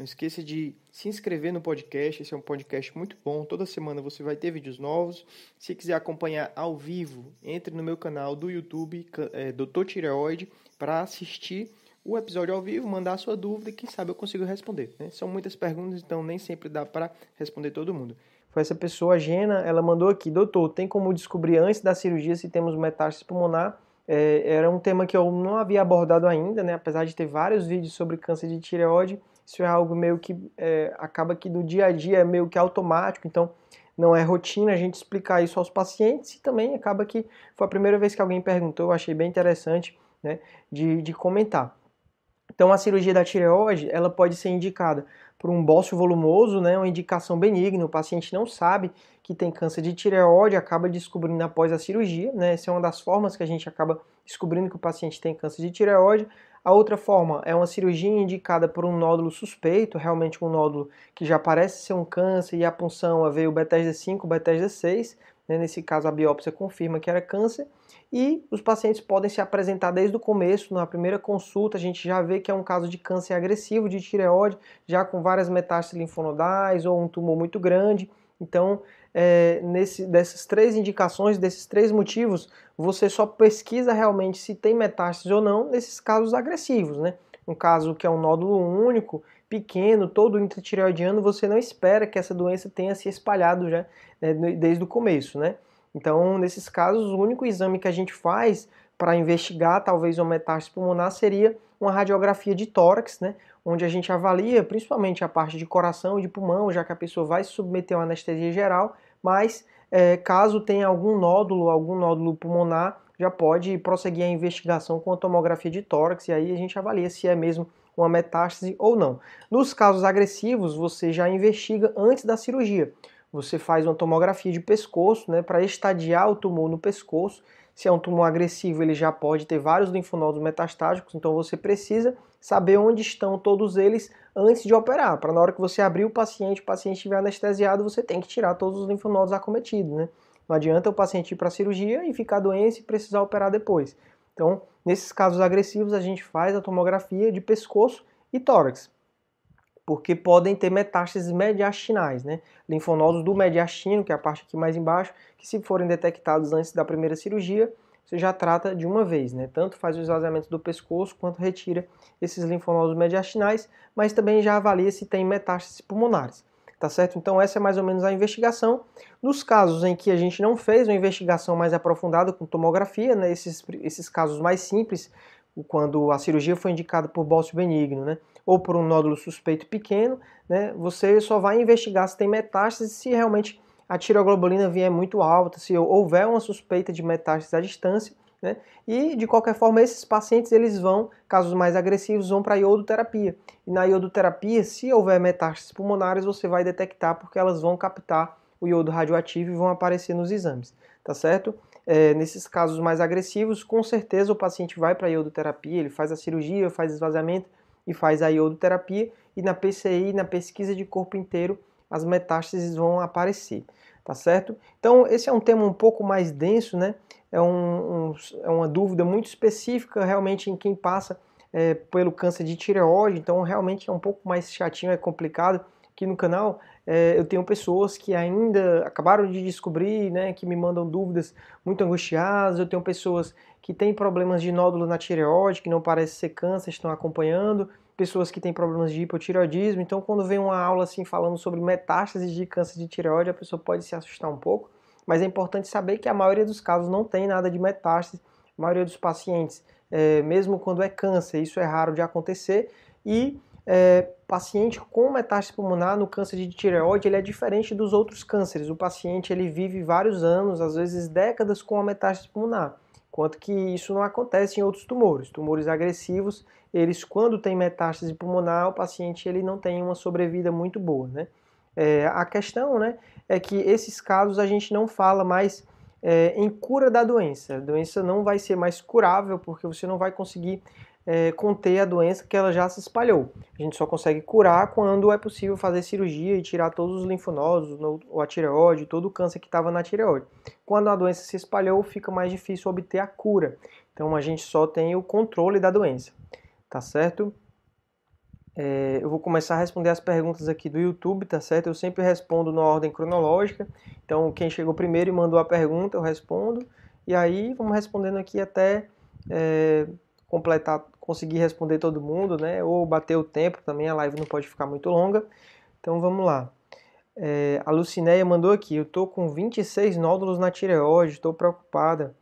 Não esqueça de se inscrever no podcast, esse é um podcast muito bom. Toda semana você vai ter vídeos novos. Se quiser acompanhar ao vivo, entre no meu canal do YouTube, é, Dr. Tireoide, para assistir o episódio ao vivo, mandar a sua dúvida e quem sabe eu consigo responder. Né? São muitas perguntas, então nem sempre dá para responder todo mundo. Foi essa pessoa, a Gena, ela mandou aqui, doutor, tem como descobrir antes da cirurgia se temos metástase pulmonar? É, era um tema que eu não havia abordado ainda, né? apesar de ter vários vídeos sobre câncer de tireoide, isso é algo meio que é, acaba que do dia a dia é meio que automático, então não é rotina a gente explicar isso aos pacientes e também acaba que foi a primeira vez que alguém perguntou, eu achei bem interessante né, de, de comentar. Então a cirurgia da tireoide ela pode ser indicada por um bócio volumoso, né, uma indicação benigna, o paciente não sabe que tem câncer de tireoide, acaba descobrindo após a cirurgia, né, essa é uma das formas que a gente acaba descobrindo que o paciente tem câncer de tireoide, a outra forma é uma cirurgia indicada por um nódulo suspeito, realmente um nódulo que já parece ser um câncer e a punção veio Bethesda 5, Bethesda 6. Né? Nesse caso, a biópsia confirma que era câncer. E os pacientes podem se apresentar desde o começo, na primeira consulta, a gente já vê que é um caso de câncer agressivo de tireoide, já com várias metástases linfonodais ou um tumor muito grande. Então, é, nesse, dessas três indicações, desses três motivos, você só pesquisa realmente se tem metástase ou não nesses casos agressivos, né? Um caso que é um nódulo único, pequeno, todo intratireoidiano, você não espera que essa doença tenha se espalhado já né, desde o começo, né? Então, nesses casos, o único exame que a gente faz para investigar talvez uma metástase pulmonar seria uma radiografia de tórax, né? onde a gente avalia principalmente a parte de coração e de pulmão, já que a pessoa vai se submeter a uma anestesia geral, mas é, caso tenha algum nódulo, algum nódulo pulmonar, já pode prosseguir a investigação com a tomografia de tórax e aí a gente avalia se é mesmo uma metástase ou não. Nos casos agressivos, você já investiga antes da cirurgia. Você faz uma tomografia de pescoço, né, para estadiar o tumor no pescoço se é um tumor agressivo, ele já pode ter vários linfonodos metastáticos, então você precisa saber onde estão todos eles antes de operar, para na hora que você abrir o paciente, o paciente estiver anestesiado, você tem que tirar todos os linfonodos acometidos, né? Não adianta o paciente ir para a cirurgia e ficar doente e precisar operar depois. Então, nesses casos agressivos, a gente faz a tomografia de pescoço e tórax porque podem ter metástases mediastinais, né? Linfonodos do mediastino, que é a parte aqui mais embaixo, que se forem detectados antes da primeira cirurgia, você já trata de uma vez, né? Tanto faz o esvaziamento do pescoço quanto retira esses linfonodos mediastinais, mas também já avalia se tem metástases pulmonares. Tá certo? Então essa é mais ou menos a investigação. Nos casos em que a gente não fez uma investigação mais aprofundada com tomografia, né, esses, esses casos mais simples, quando a cirurgia foi indicada por bócio benigno, né, ou por um nódulo suspeito pequeno, né, você só vai investigar se tem metástase se realmente a tiroglobulina vier muito alta, se houver uma suspeita de metástase à distância, né, e de qualquer forma esses pacientes eles vão, casos mais agressivos, vão para a iodoterapia. E na iodoterapia, se houver metástases pulmonares, você vai detectar porque elas vão captar o iodo radioativo e vão aparecer nos exames, tá certo? É, nesses casos mais agressivos, com certeza o paciente vai para a iodoterapia, ele faz a cirurgia, faz esvaziamento, e faz a iodoterapia e na PCI, na pesquisa de corpo inteiro, as metástases vão aparecer, tá certo? Então esse é um tema um pouco mais denso, né? É, um, um, é uma dúvida muito específica realmente em quem passa é, pelo câncer de tireoide, então realmente é um pouco mais chatinho, é complicado. Aqui no canal é, eu tenho pessoas que ainda acabaram de descobrir, né, que me mandam dúvidas muito angustiadas, eu tenho pessoas que têm problemas de nódulo na tireoide, que não parece ser câncer, estão acompanhando, pessoas que têm problemas de hipotireoidismo. Então, quando vem uma aula assim falando sobre metástases de câncer de tireoide, a pessoa pode se assustar um pouco, mas é importante saber que a maioria dos casos não tem nada de metástase. A maioria dos pacientes, é, mesmo quando é câncer, isso é raro de acontecer. E é, paciente com metástase pulmonar no câncer de tireoide, ele é diferente dos outros cânceres. O paciente ele vive vários anos, às vezes décadas, com a metástase pulmonar enquanto que isso não acontece em outros tumores. Tumores agressivos, eles quando tem metástase pulmonar, o paciente ele não tem uma sobrevida muito boa, né? É, a questão, né, é que esses casos a gente não fala mais é, em cura da doença. A doença não vai ser mais curável porque você não vai conseguir é, conter a doença que ela já se espalhou. A gente só consegue curar quando é possível fazer cirurgia e tirar todos os linfonodos, ou a tireoide, todo o câncer que estava na tireoide. Quando a doença se espalhou, fica mais difícil obter a cura. Então a gente só tem o controle da doença, tá certo? É, eu vou começar a responder as perguntas aqui do YouTube, tá certo? Eu sempre respondo na ordem cronológica. Então, quem chegou primeiro e mandou a pergunta, eu respondo. E aí, vamos respondendo aqui até é, completar, conseguir responder todo mundo, né? Ou bater o tempo também, a live não pode ficar muito longa. Então vamos lá. É, a Lucinéia mandou aqui, eu tô com 26 nódulos na tireoide, estou preocupada.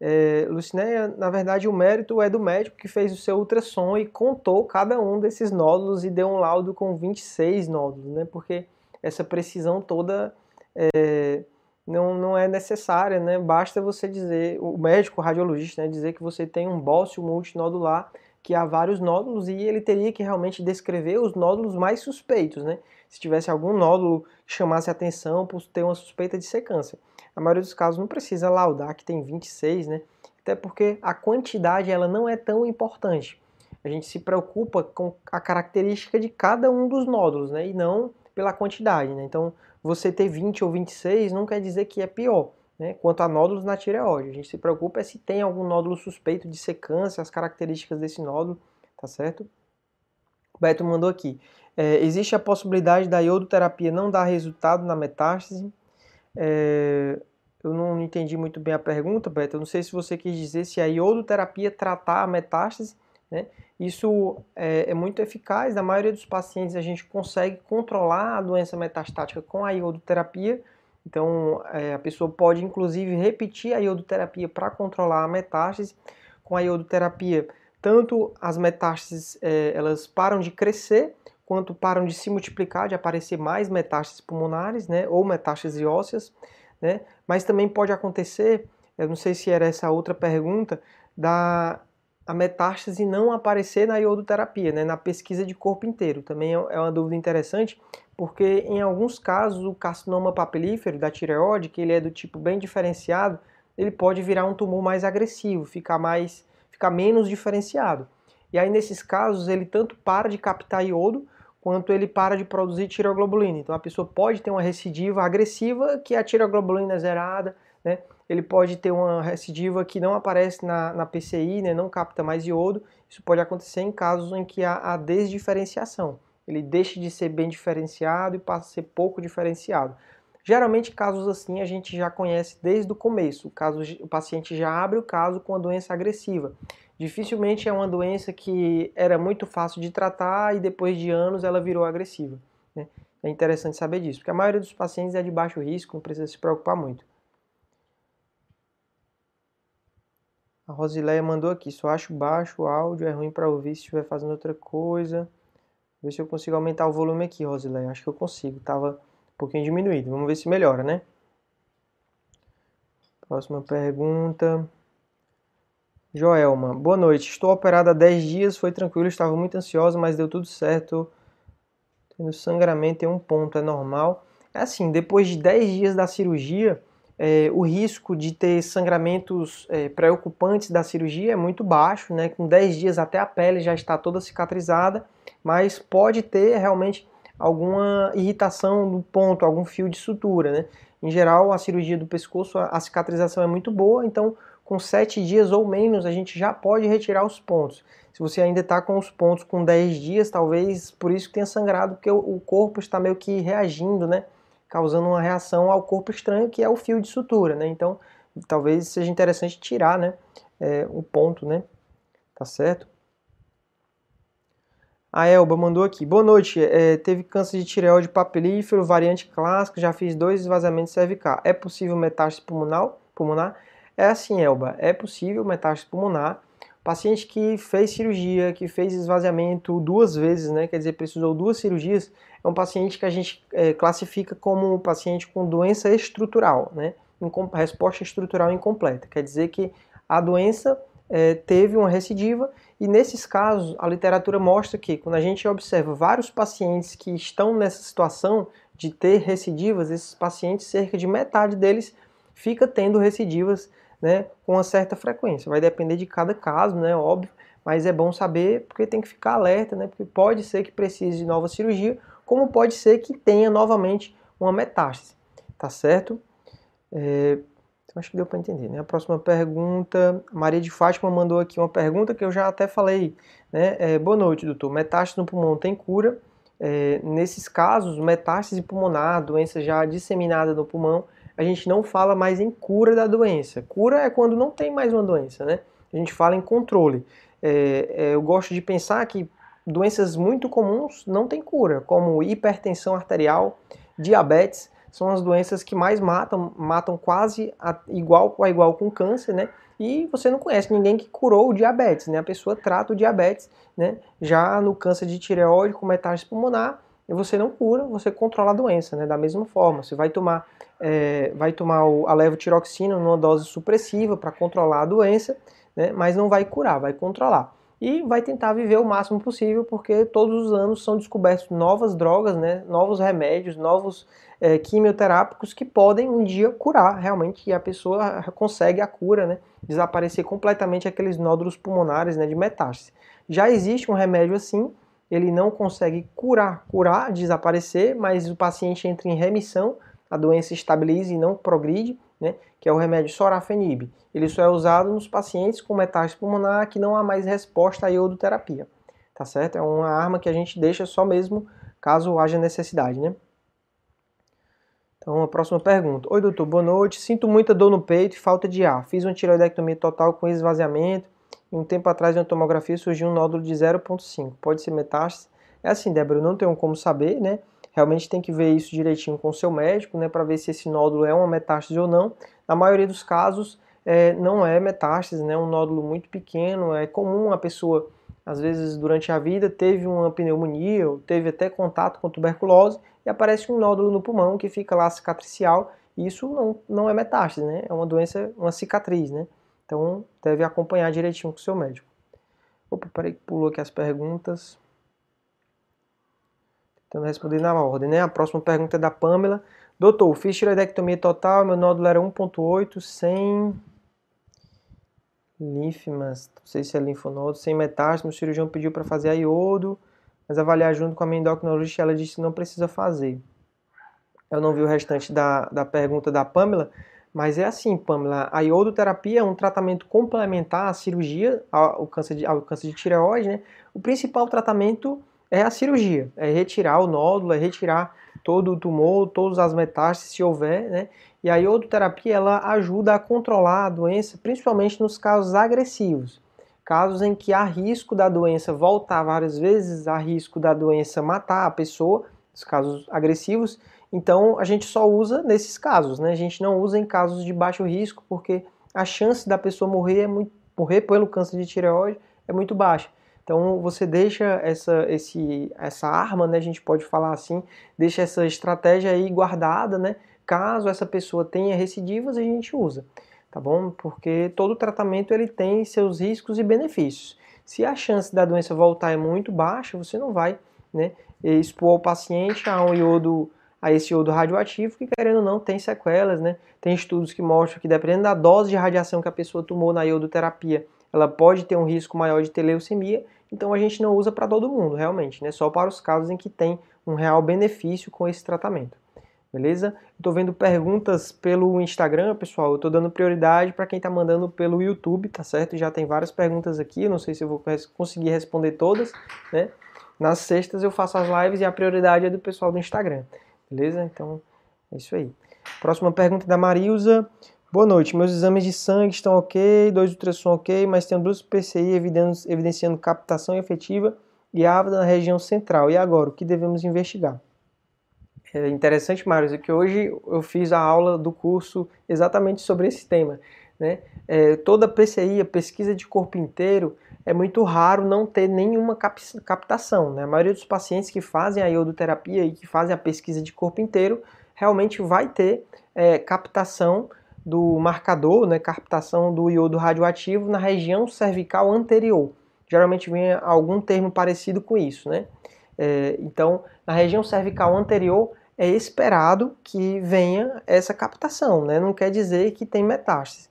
É, Lucinéia, na verdade o mérito é do médico que fez o seu ultrassom e contou cada um desses nódulos e deu um laudo com 26 nódulos, né? Porque essa precisão toda é, não, não é necessária, né? Basta você dizer, o médico o radiologista, né, dizer que você tem um bócio multinodular, que há vários nódulos, e ele teria que realmente descrever os nódulos mais suspeitos, né? Se tivesse algum nódulo que chamasse atenção por ter uma suspeita de ser câncer. Na maioria dos casos não precisa laudar que tem 26, né? Até porque a quantidade ela não é tão importante. A gente se preocupa com a característica de cada um dos nódulos, né? E não pela quantidade, né? Então, você ter 20 ou 26 não quer dizer que é pior. Né? Quanto a nódulos na tireoide, a gente se preocupa é se tem algum nódulo suspeito de ser câncer, as características desse nódulo, tá certo? O Beto mandou aqui. É, existe a possibilidade da iodoterapia não dar resultado na metástase? É, eu não entendi muito bem a pergunta, Beto. Eu não sei se você quis dizer se a iodoterapia tratar a metástase, né? Isso é, é, muito eficaz. Na maioria dos pacientes, a gente consegue controlar a doença metastática com a iodoterapia. Então, é, a pessoa pode, inclusive, repetir a iodoterapia para controlar a metástase. Com a iodoterapia, tanto as metástases é, elas param de crescer, quanto param de se multiplicar, de aparecer mais metástases pulmonares, né, ou metástases ósseas, né, mas também pode acontecer, eu não sei se era essa outra pergunta, da a metástase não aparecer na iodoterapia, né, na pesquisa de corpo inteiro. Também é, é uma dúvida interessante, porque em alguns casos o carcinoma papilífero da tireoide, que ele é do tipo bem diferenciado, ele pode virar um tumor mais agressivo, ficar mais, ficar menos diferenciado. E aí nesses casos ele tanto para de captar iodo, quanto ele para de produzir tiroglobulina. Então a pessoa pode ter uma recidiva agressiva, que é a tiroglobulina zerada, né? Ele pode ter uma recidiva que não aparece na, na PCI, né, não capta mais iodo. Isso pode acontecer em casos em que há a desdiferenciação. Ele deixa de ser bem diferenciado e passa a ser pouco diferenciado. Geralmente, casos assim a gente já conhece desde o começo. O, caso, o paciente já abre o caso com a doença agressiva. Dificilmente é uma doença que era muito fácil de tratar e depois de anos ela virou agressiva. Né? É interessante saber disso, porque a maioria dos pacientes é de baixo risco, não precisa se preocupar muito. A Rosileia mandou aqui, só acho baixo o áudio, é ruim para ouvir se estiver fazendo outra coisa. Ver se eu consigo aumentar o volume aqui, Rosileia. Acho que eu consigo. Tava um pouquinho diminuído. Vamos ver se melhora, né? Próxima pergunta. Joelma, boa noite. Estou operada há 10 dias, foi tranquilo, estava muito ansiosa, mas deu tudo certo. Tendo sangramento em um ponto, é normal. É assim, depois de 10 dias da cirurgia, é, o risco de ter sangramentos é, preocupantes da cirurgia é muito baixo, né? com 10 dias até a pele já está toda cicatrizada, mas pode ter realmente alguma irritação no ponto, algum fio de sutura. Né? Em geral, a cirurgia do pescoço, a cicatrização é muito boa, então com 7 dias ou menos a gente já pode retirar os pontos. Se você ainda está com os pontos com 10 dias, talvez por isso que tenha sangrado, porque o corpo está meio que reagindo, né? Causando uma reação ao corpo estranho, que é o fio de sutura, né? Então, talvez seja interessante tirar, né, é, o ponto, né? Tá certo? A Elba mandou aqui. Boa noite. É, teve câncer de tireoide papilífero, variante clássica, já fiz dois esvaziamentos cervical. É possível metástase pulmonar? É assim, Elba. É possível metástase pulmonar. Paciente que fez cirurgia, que fez esvaziamento duas vezes, né? Quer dizer, precisou duas cirurgias, é um paciente que a gente é, classifica como um paciente com doença estrutural, né? resposta estrutural incompleta. Quer dizer que a doença é, teve uma recidiva e nesses casos a literatura mostra que quando a gente observa vários pacientes que estão nessa situação de ter recidivas, esses pacientes, cerca de metade deles fica tendo recidivas né, com uma certa frequência. Vai depender de cada caso, né, óbvio, mas é bom saber porque tem que ficar alerta, né, porque pode ser que precise de nova cirurgia, como pode ser que tenha novamente uma metástase, tá certo? É, acho que deu para entender, né? A próxima pergunta, Maria de Fátima mandou aqui uma pergunta que eu já até falei, né? É, boa noite, doutor. Metástase no pulmão tem cura? É, nesses casos, metástase pulmonar, doença já disseminada no pulmão, a gente não fala mais em cura da doença. Cura é quando não tem mais uma doença, né? A gente fala em controle. É, é, eu gosto de pensar que doenças muito comuns não têm cura, como hipertensão arterial, diabetes, são as doenças que mais matam, matam quase a, igual a igual com câncer, né? E você não conhece ninguém que curou o diabetes, né? A pessoa trata o diabetes, né? Já no câncer de tireoide com metástase pulmonar, você não cura, você controla a doença, né? Da mesma forma, você vai tomar, é, vai tomar a levotiroxina numa dose supressiva para controlar a doença, né? Mas não vai curar, vai controlar e vai tentar viver o máximo possível, porque todos os anos são descobertos novas drogas, né, novos remédios, novos é, quimioterápicos que podem um dia curar realmente, e a pessoa consegue a cura, né, desaparecer completamente aqueles nódulos pulmonares né, de metástase. Já existe um remédio assim, ele não consegue curar, curar, desaparecer, mas o paciente entra em remissão, a doença estabiliza e não progride, né, que é o remédio sorafenib. Ele só é usado nos pacientes com metástase pulmonar que não há mais resposta à iodoterapia. Tá certo? É uma arma que a gente deixa só mesmo caso haja necessidade, né? Então, a próxima pergunta. Oi, doutor, boa noite. Sinto muita dor no peito e falta de ar. Fiz uma tiroidectomia total com esvaziamento um tempo atrás, na tomografia, surgiu um nódulo de 0,5. Pode ser metástase? É assim, Débora, eu não tenho como saber, né? Realmente tem que ver isso direitinho com o seu médico, né, para ver se esse nódulo é uma metástase ou não. Na maioria dos casos, é, não é metástase, né, é um nódulo muito pequeno. É comum a pessoa, às vezes, durante a vida, teve uma pneumonia, ou teve até contato com tuberculose, e aparece um nódulo no pulmão que fica lá cicatricial. Isso não, não é metástase, né? É uma doença, uma cicatriz, né? Então, deve acompanhar direitinho com o seu médico. Opa, peraí, pulou aqui as perguntas. Tentando responder na ordem, né? A próxima pergunta é da Pamela. Doutor, fiz tiroidectomia total, meu nódulo era 1.8, sem linfmas, não sei se é linfonodo, sem metástase, meu cirurgião pediu para fazer a iodo, mas avaliar junto com a minha endocrinologista, ela disse que não precisa fazer. Eu não vi o restante da, da pergunta da Pamela, mas é assim, Pamela, a iodoterapia é um tratamento complementar à cirurgia, ao câncer de, ao câncer de tireoide, né? O principal tratamento é a cirurgia, é retirar o nódulo, é retirar todo o tumor, todas as metástases, se houver, né? E a iodoterapia ela ajuda a controlar a doença, principalmente nos casos agressivos, casos em que há risco da doença voltar várias vezes, há risco da doença matar a pessoa, os casos agressivos. Então a gente só usa nesses casos, né? A gente não usa em casos de baixo risco, porque a chance da pessoa morrer é muito morrer pelo câncer de tireoide é muito baixa. Então você deixa essa, esse, essa arma, né, a gente pode falar assim, deixa essa estratégia aí guardada, né? Caso essa pessoa tenha recidivas, a gente usa, tá bom? Porque todo tratamento ele tem seus riscos e benefícios. Se a chance da doença voltar é muito baixa, você não vai, né, expor o paciente a um iodo a esse iodo radioativo que, querendo ou não, tem sequelas, né? Tem estudos que mostram que, dependendo da dose de radiação que a pessoa tomou na iodoterapia, ela pode ter um risco maior de ter leucemia então a gente não usa para todo mundo, realmente, né? Só para os casos em que tem um real benefício com esse tratamento. Beleza? Estou vendo perguntas pelo Instagram, pessoal. Eu estou dando prioridade para quem está mandando pelo YouTube, tá certo? Já tem várias perguntas aqui. não sei se eu vou conseguir responder todas, né? Nas sextas eu faço as lives e a prioridade é do pessoal do Instagram. Beleza? Então é isso aí. Próxima pergunta da Marilza. Boa noite, meus exames de sangue estão ok, dois ultrassom ok, mas tenho duas PCI evidenciando captação efetiva e ávida na região central. E agora, o que devemos investigar? É interessante, Mário, que hoje eu fiz a aula do curso exatamente sobre esse tema. Né? É, toda PCI, a pesquisa de corpo inteiro, é muito raro não ter nenhuma captação. Né? A maioria dos pacientes que fazem a iodoterapia e que fazem a pesquisa de corpo inteiro realmente vai ter é, captação do marcador, né, captação do iodo radioativo na região cervical anterior. Geralmente vem algum termo parecido com isso, né? É, então, na região cervical anterior é esperado que venha essa captação, né? Não quer dizer que tem metástase.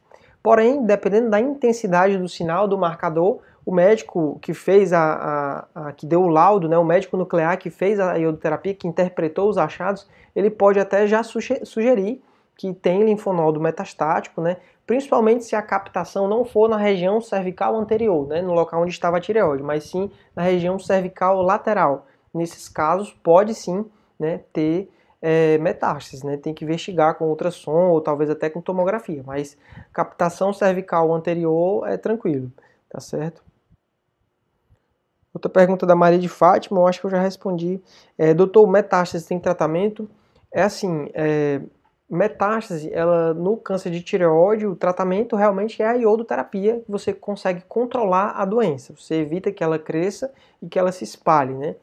Porém, dependendo da intensidade do sinal do marcador, o médico que fez a, a, a, que deu o laudo, né, o médico nuclear que fez a iodoterapia, que interpretou os achados, ele pode até já sugerir que tem linfonodo metastático, né, principalmente se a captação não for na região cervical anterior, né, no local onde estava a tireoide, mas sim na região cervical lateral. Nesses casos, pode sim né, ter é, metástases, né? Tem que investigar com ultrassom ou talvez até com tomografia, mas captação cervical anterior é tranquilo, tá certo? Outra pergunta da Maria de Fátima, eu acho que eu já respondi. É, doutor, metástase tem tratamento? É assim, é, metástase, ela, no câncer de tireoide, o tratamento realmente é a iodoterapia, você consegue controlar a doença, você evita que ela cresça e que ela se espalhe, né?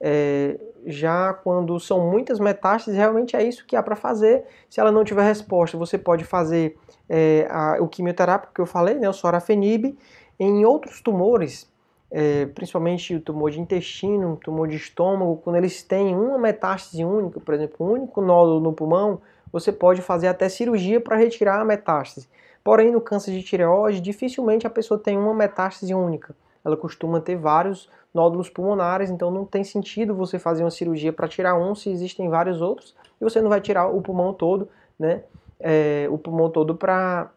É, já quando são muitas metástases, realmente é isso que há para fazer. Se ela não tiver resposta, você pode fazer é, a, o quimioterápico que eu falei, né, o sorafenib. Em outros tumores, é, principalmente o tumor de intestino, tumor de estômago, quando eles têm uma metástase única, por exemplo, um único nódulo no pulmão, você pode fazer até cirurgia para retirar a metástase. Porém, no câncer de tireoide, dificilmente a pessoa tem uma metástase única. Ela costuma ter vários nódulos pulmonares, então não tem sentido você fazer uma cirurgia para tirar um se existem vários outros e você não vai tirar o pulmão todo, né? É, o pulmão todo para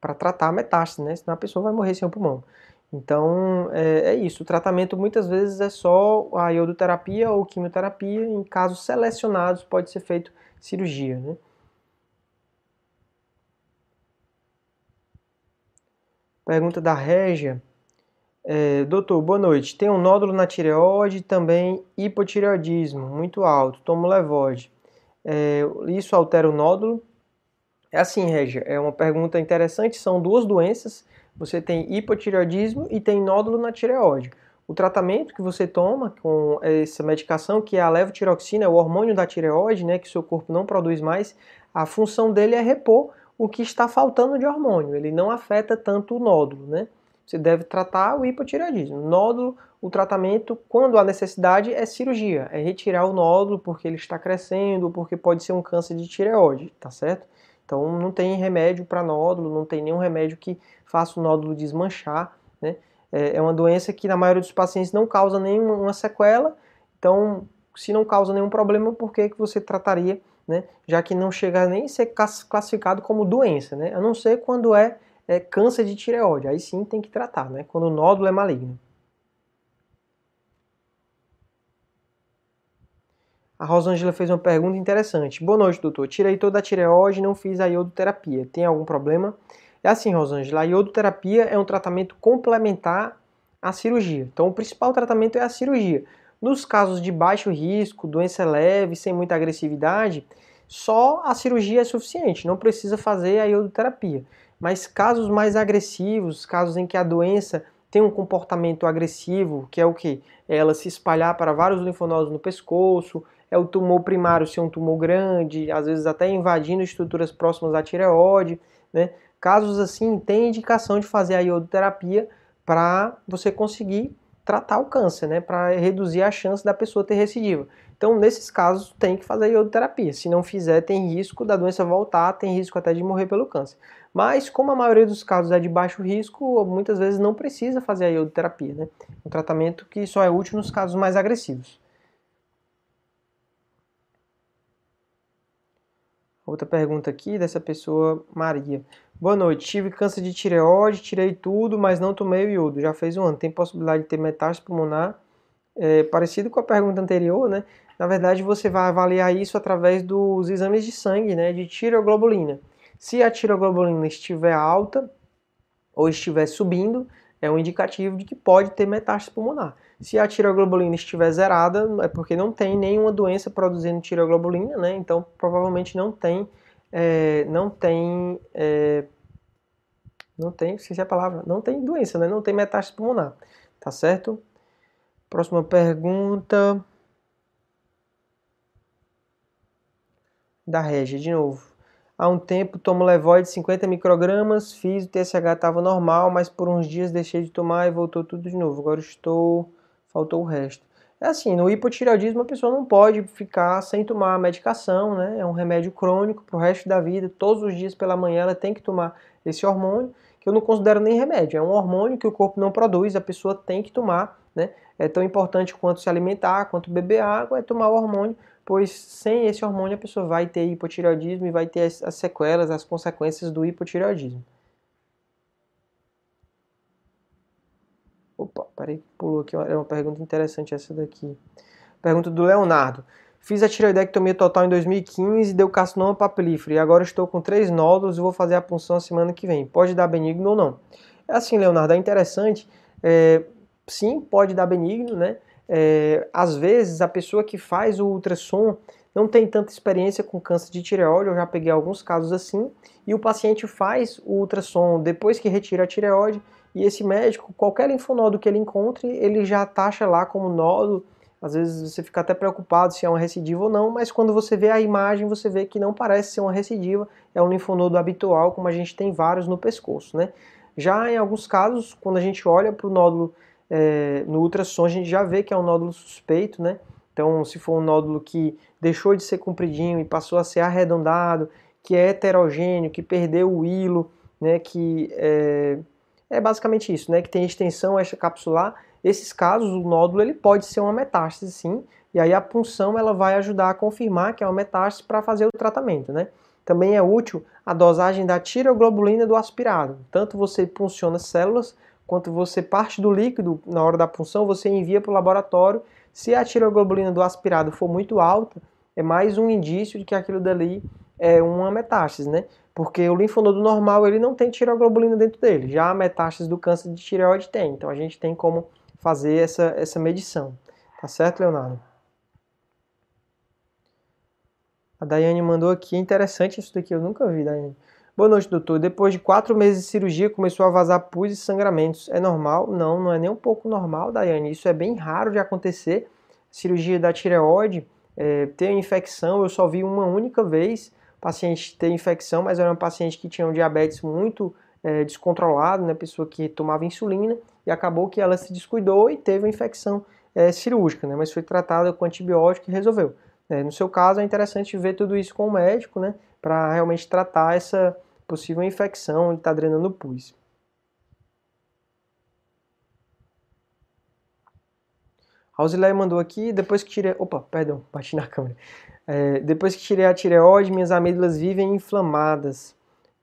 tratar a metástase, né? Senão a pessoa vai morrer sem o pulmão. Então é, é, isso. O tratamento muitas vezes é só a iodoterapia ou quimioterapia. Em casos selecionados pode ser feito cirurgia, né? Pergunta da Régia. É, doutor, boa noite. Tem um nódulo na tireoide, também hipotireoidismo muito alto, tomo levoide. É, isso altera o nódulo? É assim, Regia, é uma pergunta interessante. São duas doenças. Você tem hipotireoidismo e tem nódulo na tireoide. O tratamento que você toma com essa medicação, que é a levotiroxina, é o hormônio da tireoide, né, que seu corpo não produz mais, a função dele é repor o que está faltando de hormônio. Ele não afeta tanto o nódulo, né? Você deve tratar o hipotireoidismo. Nódulo, o tratamento, quando há necessidade, é cirurgia, é retirar o nódulo porque ele está crescendo, porque pode ser um câncer de tireoide, tá certo? Então não tem remédio para nódulo, não tem nenhum remédio que faça o nódulo desmanchar, né? É, é uma doença que na maioria dos pacientes não causa nenhuma sequela, então se não causa nenhum problema, por que, que você trataria, né? Já que não chega nem a ser classificado como doença, né? A não ser quando é é câncer de tireoide. Aí sim tem que tratar, né? Quando o nódulo é maligno. A Rosângela fez uma pergunta interessante. Boa noite, doutor. Tirei toda a tireoide e não fiz a iodoterapia. Tem algum problema? É assim, Rosângela, a iodoterapia é um tratamento complementar à cirurgia. Então, o principal tratamento é a cirurgia. Nos casos de baixo risco, doença leve, sem muita agressividade, só a cirurgia é suficiente, não precisa fazer a iodoterapia. Mas casos mais agressivos, casos em que a doença tem um comportamento agressivo, que é o que? É ela se espalhar para vários linfonodos no pescoço, é o tumor primário ser um tumor grande, às vezes até invadindo estruturas próximas à tireoide, né? Casos assim, tem indicação de fazer a iodoterapia para você conseguir tratar o câncer, né? Para reduzir a chance da pessoa ter recidiva. Então, nesses casos, tem que fazer iodoterapia. Se não fizer, tem risco da doença voltar, tem risco até de morrer pelo câncer. Mas, como a maioria dos casos é de baixo risco, muitas vezes não precisa fazer a iodoterapia, né? Um tratamento que só é útil nos casos mais agressivos. Outra pergunta aqui dessa pessoa, Maria. Boa noite, tive câncer de tireoide, tirei tudo, mas não tomei o iodo. Já fez um ano. Tem possibilidade de ter metástase pulmonar? É, parecido com a pergunta anterior, né? Na verdade, você vai avaliar isso através dos exames de sangue, né, de tiroglobulina. Se a tiroglobulina estiver alta ou estiver subindo, é um indicativo de que pode ter metástase pulmonar. Se a tiroglobulina estiver zerada, é porque não tem nenhuma doença produzindo tiroglobulina, né? Então provavelmente não tem, é, não tem, é, não tem, esqueci a palavra, não tem doença, né? Não tem metástase pulmonar, tá certo? Próxima pergunta. da Regia, de novo. Há um tempo tomo Levoide 50 microgramas, fiz o TSH estava normal, mas por uns dias deixei de tomar e voltou tudo de novo. Agora estou, faltou o resto. É assim, no hipotireoidismo a pessoa não pode ficar sem tomar medicação, né? É um remédio crônico para o resto da vida. Todos os dias pela manhã ela tem que tomar esse hormônio, que eu não considero nem remédio. É um hormônio que o corpo não produz, a pessoa tem que tomar, né? É tão importante quanto se alimentar, quanto beber água, é tomar o hormônio, pois sem esse hormônio a pessoa vai ter hipotireoidismo e vai ter as, as sequelas, as consequências do hipotireoidismo. Opa, peraí, pulou aqui, é uma pergunta interessante essa daqui. Pergunta do Leonardo. Fiz a tireoidectomia total em 2015 e deu carcinoma papilífero. E agora estou com três nódulos e vou fazer a punção a semana que vem. Pode dar benigno ou não? É assim, Leonardo, é interessante. É, sim, pode dar benigno, né? É, às vezes a pessoa que faz o ultrassom não tem tanta experiência com câncer de tireoide, eu já peguei alguns casos assim, e o paciente faz o ultrassom depois que retira a tireoide e esse médico, qualquer linfonodo que ele encontre, ele já taxa lá como nódulo. Às vezes você fica até preocupado se é uma recidiva ou não, mas quando você vê a imagem, você vê que não parece ser uma recidiva, é um linfonodo habitual, como a gente tem vários no pescoço, né? Já em alguns casos, quando a gente olha para o nódulo é, no ultrassom, a gente já vê que é um nódulo suspeito, né? Então, se for um nódulo que deixou de ser compridinho e passou a ser arredondado, que é heterogêneo, que perdeu o hilo, né? Que é, é basicamente isso, né? Que tem extensão extracapsular. Esses casos, o nódulo ele pode ser uma metástase, sim, e aí a punção ela vai ajudar a confirmar que é uma metástase para fazer o tratamento, né? Também é útil a dosagem da tiroglobulina do aspirado. Tanto você punciona células, quanto você parte do líquido na hora da punção, você envia para o laboratório. Se a tiroglobulina do aspirado for muito alta, é mais um indício de que aquilo dali é uma metástase, né? Porque o linfonodo normal ele não tem tireoglobulina dentro dele, já a metástase do câncer de tireoide tem. Então a gente tem como fazer essa, essa medição. Tá certo, Leonardo? A Daiane mandou aqui, interessante isso daqui, eu nunca vi, Daiane. Boa noite, doutor. Depois de quatro meses de cirurgia, começou a vazar pus e sangramentos. É normal? Não, não é nem um pouco normal, Daiane. Isso é bem raro de acontecer. Cirurgia da tireoide, é, ter infecção, eu só vi uma única vez paciente ter infecção, mas era um paciente que tinha um diabetes muito é, descontrolado, né, pessoa que tomava insulina, e acabou que ela se descuidou e teve uma infecção é, cirúrgica, né, mas foi tratada com antibiótico e resolveu. É, no seu caso, é interessante ver tudo isso com o médico, né, para realmente tratar essa possível infecção, ele está drenando pus. A mandou aqui, depois que tirei... Opa, perdão, bati na câmera. É, depois que tirei a tireoide, minhas amígdalas vivem inflamadas.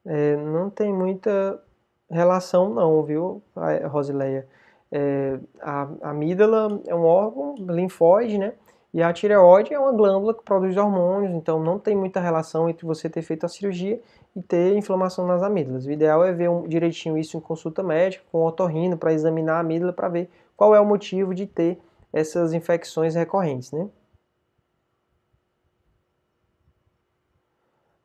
É, não tem muita relação não, viu, Rosileia? É, a, amígdala é um órgão linfóide, né? E a tireoide é uma glândula que produz hormônios, então não tem muita relação entre você ter feito a cirurgia e ter inflamação nas amígdalas. O ideal é ver um, direitinho isso em consulta médica, com otorrino, para examinar a amígdala, para ver qual é o motivo de ter essas infecções recorrentes, né?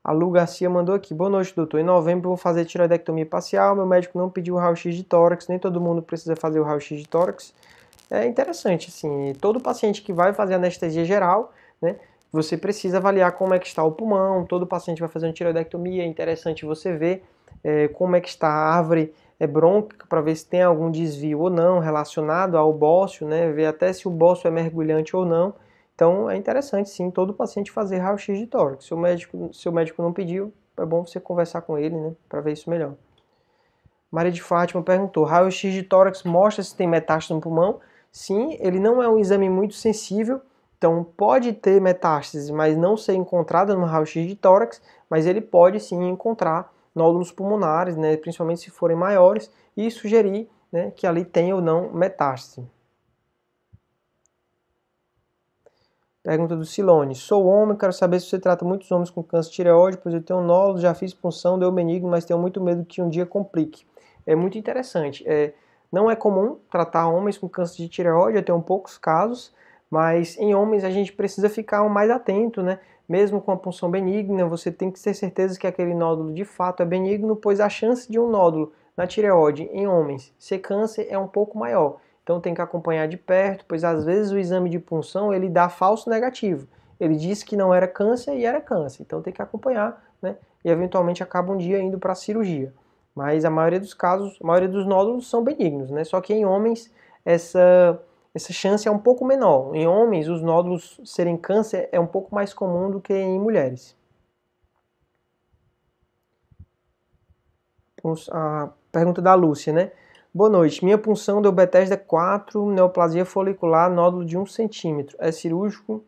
A Lu Garcia mandou aqui. Boa noite, doutor. Em novembro vou fazer tiroidectomia parcial. Meu médico não pediu raio-x de tórax. Nem todo mundo precisa fazer o raio-x de tórax. É interessante, assim. Todo paciente que vai fazer anestesia geral, né? Você precisa avaliar como é que está o pulmão. Todo paciente vai fazer uma tiroidectomia. É interessante você ver é, como é que está a árvore é, brônquica para ver se tem algum desvio ou não relacionado ao bócio, né? Ver até se o bócio é mergulhante ou não. Então é interessante sim todo paciente fazer raio-x de tórax. Se o médico, se o médico não pediu, é bom você conversar com ele, né, para ver isso melhor. Maria de Fátima perguntou: raio-x de tórax mostra se tem metástase no pulmão? Sim, ele não é um exame muito sensível, então pode ter metástase, mas não ser encontrada no raio-x de tórax, mas ele pode sim encontrar nódulos pulmonares, né, principalmente se forem maiores, e sugerir né, que ali tem ou não metástase. Pergunta do Silone. Sou homem, quero saber se você trata muitos homens com câncer de tireoide, pois eu tenho um nódulo, já fiz punção, deu benigno, mas tenho muito medo que um dia complique. É muito interessante. É, não é comum tratar homens com câncer de tireoide, eu tenho poucos casos, mas em homens a gente precisa ficar mais atento, né? Mesmo com a punção benigna, você tem que ter certeza que aquele nódulo de fato é benigno, pois a chance de um nódulo na tireoide em homens ser câncer é um pouco maior. Então tem que acompanhar de perto, pois às vezes o exame de punção ele dá falso negativo. Ele disse que não era câncer e era câncer. Então tem que acompanhar, né? E eventualmente acaba um dia indo para a cirurgia. Mas a maioria dos casos, a maioria dos nódulos são benignos, né? Só que em homens essa essa chance é um pouco menor. Em homens, os nódulos serem câncer é um pouco mais comum do que em mulheres. A pergunta da Lúcia, né? Boa noite. Minha punção deu Bethesda 4, neoplasia folicular, nódulo de 1 centímetro. É cirúrgico?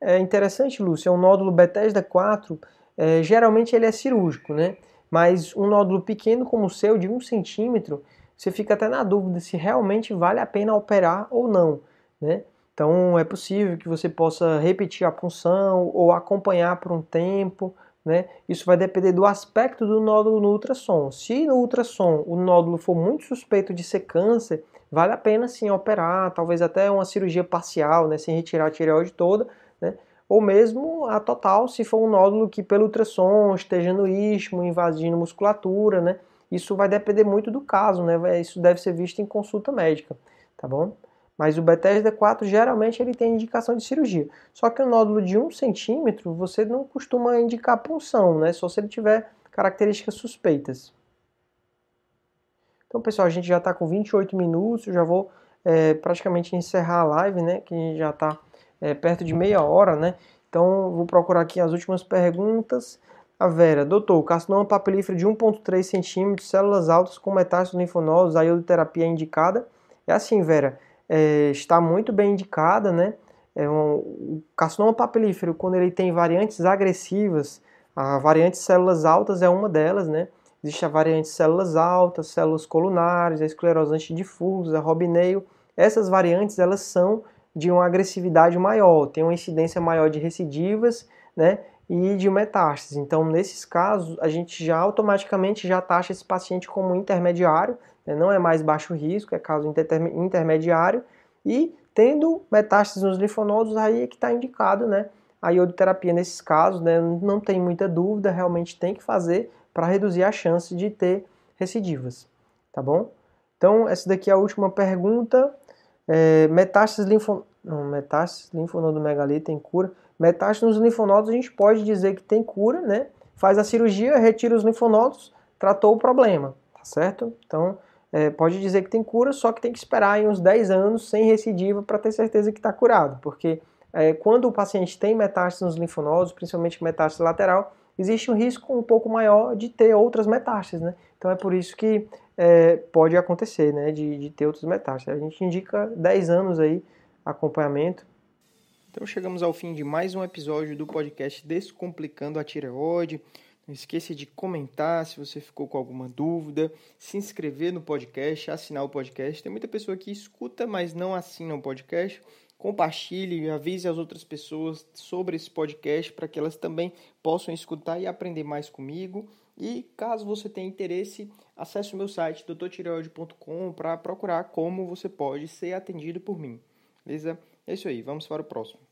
É interessante, Lúcia. É um nódulo Bethesda 4, é, geralmente ele é cirúrgico, né? Mas um nódulo pequeno como o seu, de 1 centímetro, você fica até na dúvida se realmente vale a pena operar ou não, né? Então é possível que você possa repetir a punção ou acompanhar por um tempo, né? Isso vai depender do aspecto do nódulo no ultrassom. Se no ultrassom o nódulo for muito suspeito de ser câncer, vale a pena sim operar, talvez até uma cirurgia parcial, né, sem retirar a tireoide toda, né? Ou mesmo a total, se for um nódulo que pelo ultrassom esteja no istmo, invadindo musculatura, né? Isso vai depender muito do caso, né? Isso deve ser visto em consulta médica, tá bom? Mas o Bethesda 4 geralmente ele tem indicação de cirurgia. Só que o nódulo de 1 centímetro você não costuma indicar punção, né? Só se ele tiver características suspeitas. Então, pessoal, a gente já está com 28 minutos, já vou é, praticamente encerrar a live, né? Que já está é, perto de meia hora, né? Então, vou procurar aqui as últimas perguntas. A Vera, doutor, carcinoma papilífero de 1,3 centímetros, células altas com metástases linfonodos, a iodoterapia é indicada? É assim, Vera, é, está muito bem indicada, né? É um, o carcinoma papilífero, quando ele tem variantes agressivas, a variante células altas é uma delas, né? Existe a variante células altas, células colunares, a esclerosante difusa, a Robineo. Essas variantes, elas são de uma agressividade maior, tem uma incidência maior de recidivas, né? e de metástase. Então, nesses casos, a gente já automaticamente já taxa esse paciente como intermediário? Não é mais baixo risco, é caso intermediário, e tendo metástase nos linfonodos, aí é que está indicado né? a iodoterapia nesses casos, né? não tem muita dúvida, realmente tem que fazer para reduzir a chance de ter recidivas, tá bom? Então, essa daqui é a última pergunta. É, metástases, linfo... não, metástases linfonodomegalia tem cura? Metástase nos linfonodos a gente pode dizer que tem cura, né? Faz a cirurgia, retira os linfonodos, tratou o problema, tá certo? Então, é, pode dizer que tem cura, só que tem que esperar uns 10 anos sem recidiva para ter certeza que está curado, porque é, quando o paciente tem metástase nos linfonodos, principalmente metástase lateral, existe um risco um pouco maior de ter outras metástases, né? Então é por isso que é, pode acontecer, né, de, de ter outras metástases. A gente indica 10 anos aí acompanhamento então chegamos ao fim de mais um episódio do podcast Descomplicando a Tireoide. Não esqueça de comentar se você ficou com alguma dúvida, se inscrever no podcast, assinar o podcast. Tem muita pessoa que escuta, mas não assina o podcast. Compartilhe, avise as outras pessoas sobre esse podcast para que elas também possam escutar e aprender mais comigo. E caso você tenha interesse, acesse o meu site doutortireoide.com para procurar como você pode ser atendido por mim. Beleza? É isso aí, vamos para o próximo.